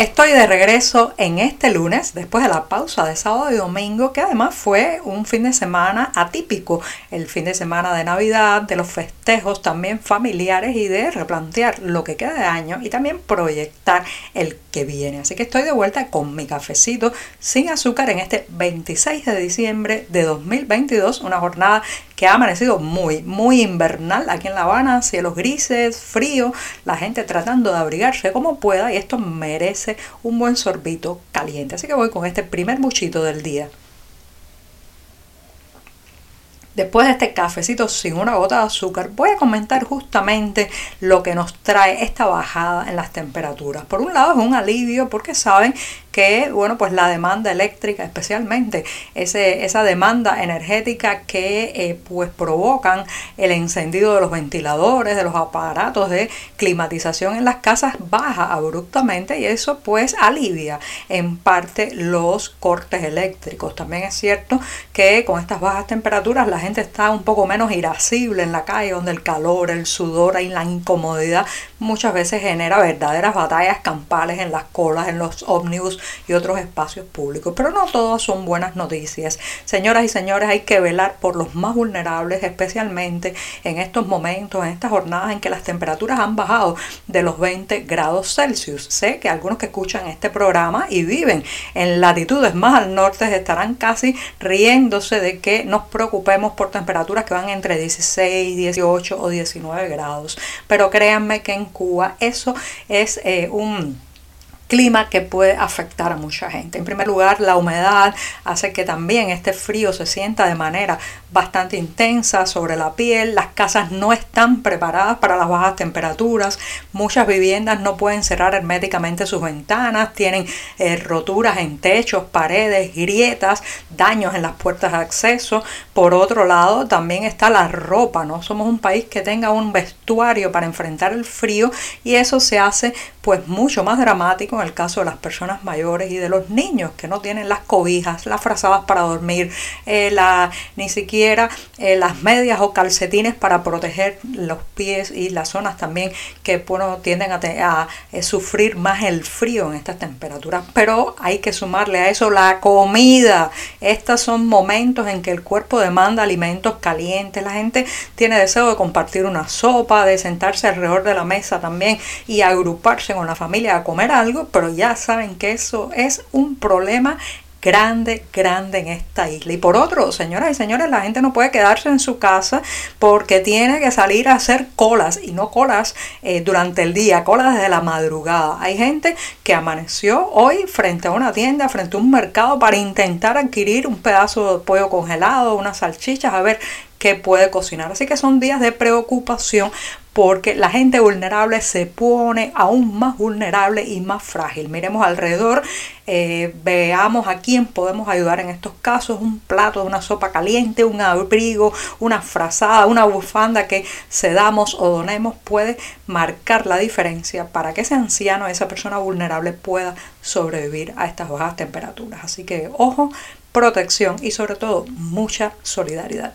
Estoy de regreso en este lunes, después de la pausa de sábado y domingo, que además fue un fin de semana atípico, el fin de semana de Navidad, de los festejos también familiares y de replantear lo que queda de año y también proyectar el que viene. Así que estoy de vuelta con mi cafecito sin azúcar en este 26 de diciembre de 2022, una jornada que ha amanecido muy, muy invernal aquí en La Habana, cielos grises, frío, la gente tratando de abrigarse como pueda y esto merece un buen sorbito caliente. Así que voy con este primer muchito del día. Después de este cafecito sin una gota de azúcar, voy a comentar justamente lo que nos trae esta bajada en las temperaturas. Por un lado es un alivio porque saben que, bueno, pues la demanda eléctrica, especialmente ese, esa demanda energética que eh, pues provocan el encendido de los ventiladores, de los aparatos de climatización en las casas, baja abruptamente y eso pues alivia en parte los cortes eléctricos. También es cierto que con estas bajas temperaturas la gente está un poco menos irascible en la calle, donde el calor, el sudor y la incomodidad muchas veces genera verdaderas batallas campales en las colas, en los ómnibus y otros espacios públicos. Pero no todas son buenas noticias. Señoras y señores, hay que velar por los más vulnerables, especialmente en estos momentos, en estas jornadas en que las temperaturas han bajado de los 20 grados Celsius. Sé que algunos que escuchan este programa y viven en latitudes más al norte estarán casi riéndose de que nos preocupemos por temperaturas que van entre 16, 18 o 19 grados. Pero créanme que en Cuba eso es eh, un clima que puede afectar a mucha gente. En primer lugar, la humedad hace que también este frío se sienta de manera bastante intensa sobre la piel. Las casas no están preparadas para las bajas temperaturas. Muchas viviendas no pueden cerrar herméticamente sus ventanas. Tienen eh, roturas en techos, paredes, grietas, daños en las puertas de acceso. Por otro lado, también está la ropa. No somos un país que tenga un vestuario para enfrentar el frío y eso se hace pues mucho más dramático en el caso de las personas mayores y de los niños que no tienen las cobijas, las frazadas para dormir, eh, ni siquiera eh, las medias o calcetines para proteger los pies y las zonas también que bueno, tienden a, a eh, sufrir más el frío en estas temperaturas. Pero hay que sumarle a eso la comida. Estos son momentos en que el cuerpo demanda alimentos calientes. La gente tiene deseo de compartir una sopa, de sentarse alrededor de la mesa también y agruparse con la familia a comer algo, pero ya saben que eso es un problema grande, grande en esta isla. Y por otro, señoras y señores, la gente no puede quedarse en su casa porque tiene que salir a hacer colas y no colas eh, durante el día, colas desde la madrugada. Hay gente que amaneció hoy frente a una tienda, frente a un mercado para intentar adquirir un pedazo de pollo congelado, unas salchichas, a ver qué puede cocinar. Así que son días de preocupación porque la gente vulnerable se pone aún más vulnerable y más frágil. Miremos alrededor, eh, veamos a quién podemos ayudar en estos casos, un plato una sopa caliente, un abrigo, una frazada, una bufanda que cedamos o donemos puede marcar la diferencia para que ese anciano, esa persona vulnerable pueda sobrevivir a estas bajas temperaturas. Así que ojo, protección y sobre todo mucha solidaridad.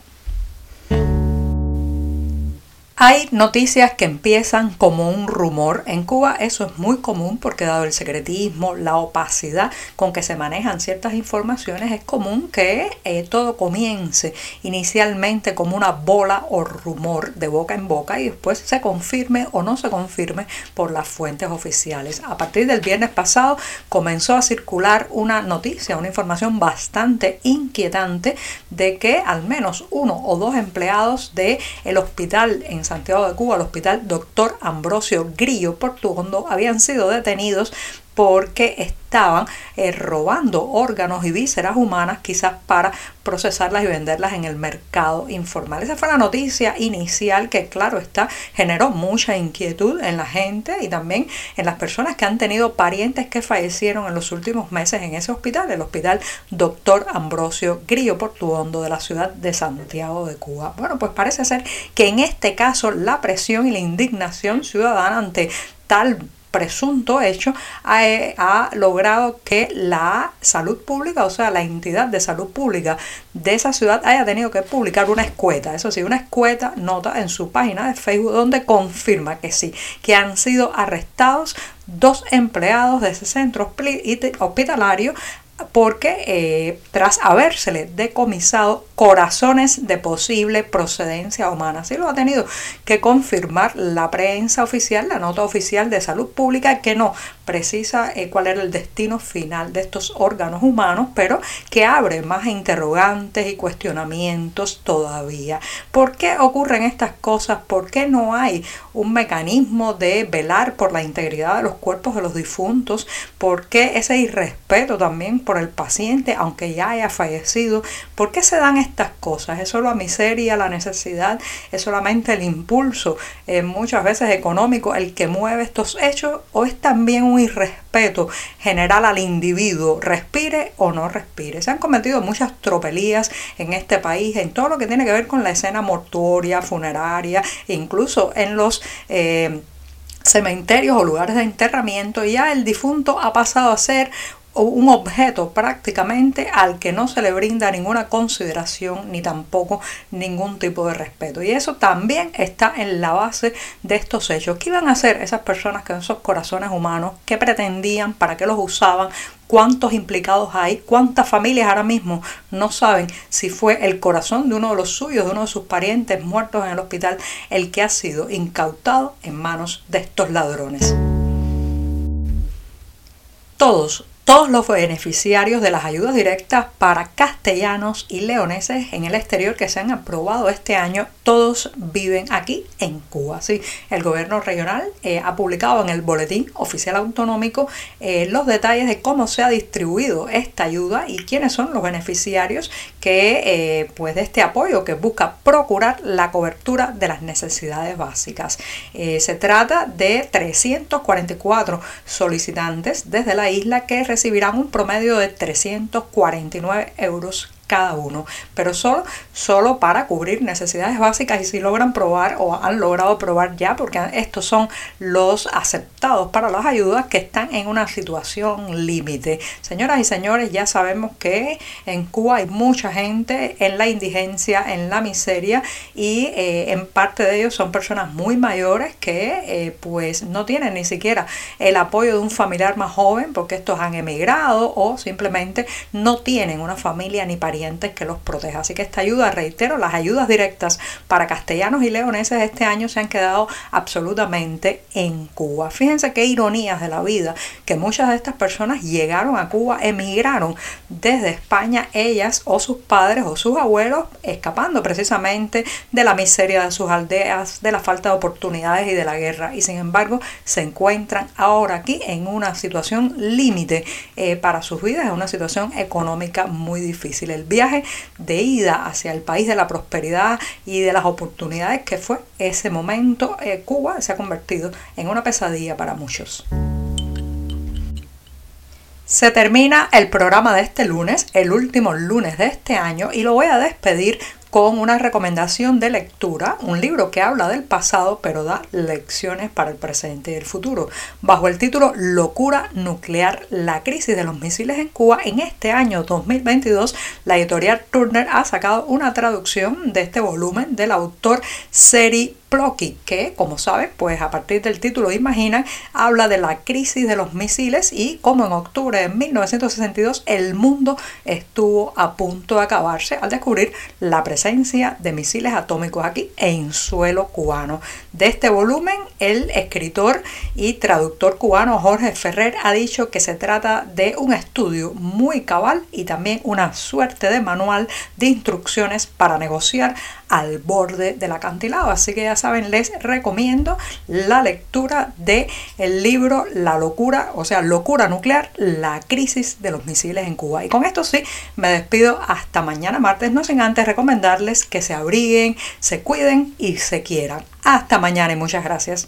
Hay noticias que empiezan como un rumor. En Cuba eso es muy común porque dado el secretismo, la opacidad con que se manejan ciertas informaciones, es común que eh, todo comience inicialmente como una bola o rumor de boca en boca y después se confirme o no se confirme por las fuentes oficiales. A partir del viernes pasado comenzó a circular una noticia, una información bastante inquietante de que al menos uno o dos empleados del el hospital en Santiago de Cuba, al hospital Doctor Ambrosio Grillo Portuondo, habían sido detenidos porque estaban eh, robando órganos y vísceras humanas quizás para procesarlas y venderlas en el mercado informal. Esa fue la noticia inicial que claro está generó mucha inquietud en la gente y también en las personas que han tenido parientes que fallecieron en los últimos meses en ese hospital, el hospital Doctor Ambrosio Grillo Portuondo de la ciudad de Santiago de Cuba. Bueno, pues parece ser que en este caso la presión y la indignación ciudadana ante tal presunto hecho ha, logrado que la salud pública, o sea, la entidad de salud pública de esa ciudad haya tenido que publicar una escueta, eso sí, una escueta nota en su página de Facebook donde confirma que sí, que han sido arrestados dos empleados de ese centro hospitalario porque eh, tras habérsele decomisado corazones de posible procedencia humana. Así lo ha tenido que confirmar la prensa oficial, la nota oficial de salud pública, que no precisa eh, cuál era el destino final de estos órganos humanos, pero que abre más interrogantes y cuestionamientos todavía. ¿Por qué ocurren estas cosas? ¿Por qué no hay un mecanismo de velar por la integridad de los cuerpos de los difuntos? ¿Por qué ese irrespeto también por el paciente, aunque ya haya fallecido? ¿Por qué se dan estas cosas? ¿Es solo la miseria, la necesidad? ¿Es solamente el impulso, eh, muchas veces económico, el que mueve estos hechos? ¿O es también un irrespeto general al individuo, respire o no respire? Se han cometido muchas tropelías en este país, en todo lo que tiene que ver con la escena mortuoria, funeraria, incluso en los... Eh, cementerios o lugares de enterramiento, ya el difunto ha pasado a ser un objeto prácticamente al que no se le brinda ninguna consideración ni tampoco ningún tipo de respeto. Y eso también está en la base de estos hechos. ¿Qué iban a hacer esas personas con esos corazones humanos? ¿Qué pretendían? ¿Para qué los usaban? ¿Cuántos implicados hay? ¿Cuántas familias ahora mismo no saben si fue el corazón de uno de los suyos, de uno de sus parientes muertos en el hospital, el que ha sido incautado en manos de estos ladrones? Todos todos los beneficiarios de las ayudas directas para castellanos y leoneses en el exterior que se han aprobado este año, todos viven aquí en Cuba. Sí, el gobierno regional eh, ha publicado en el boletín oficial autonómico eh, los detalles de cómo se ha distribuido esta ayuda y quiénes son los beneficiarios que eh, pues de este apoyo que busca procurar la cobertura de las necesidades básicas. se trata de 344 solicitantes desde la isla que recibirán un promedio de 349 euros cada uno, pero solo, solo para cubrir necesidades básicas y si logran probar o han logrado probar ya, porque estos son los aceptados para las ayudas que están en una situación límite. Señoras y señores, ya sabemos que en Cuba hay mucha gente en la indigencia, en la miseria y eh, en parte de ellos son personas muy mayores que eh, pues no tienen ni siquiera el apoyo de un familiar más joven porque estos han emigrado o simplemente no tienen una familia ni que los proteja. Así que esta ayuda, reitero, las ayudas directas para castellanos y leoneses este año se han quedado absolutamente en Cuba. Fíjense qué ironías de la vida que muchas de estas personas llegaron a Cuba, emigraron desde España, ellas o sus padres o sus abuelos, escapando precisamente de la miseria de sus aldeas, de la falta de oportunidades y de la guerra. Y sin embargo, se encuentran ahora aquí en una situación límite eh, para sus vidas, en una situación económica muy difícil. El viaje de ida hacia el país de la prosperidad y de las oportunidades que fue ese momento, eh, Cuba se ha convertido en una pesadilla para muchos. Se termina el programa de este lunes, el último lunes de este año, y lo voy a despedir con una recomendación de lectura, un libro que habla del pasado pero da lecciones para el presente y el futuro, bajo el título Locura nuclear, la crisis de los misiles en Cuba. En este año 2022, la editorial Turner ha sacado una traducción de este volumen del autor Seri Plocky, que como saben, pues a partir del título Imagina, habla de la crisis de los misiles y como en octubre de 1962 el mundo estuvo a punto de acabarse al descubrir la presencia de misiles atómicos aquí en suelo cubano. De este volumen, el escritor y traductor cubano Jorge Ferrer ha dicho que se trata de un estudio muy cabal y también una suerte de manual de instrucciones para negociar al borde del acantilado. Así que ya saben, les recomiendo la lectura de el libro La locura, o sea, locura nuclear, la crisis de los misiles en Cuba. Y con esto sí, me despido hasta mañana martes, no sin antes recomendarles que se abriguen, se cuiden y se quieran. Hasta mañana y muchas gracias.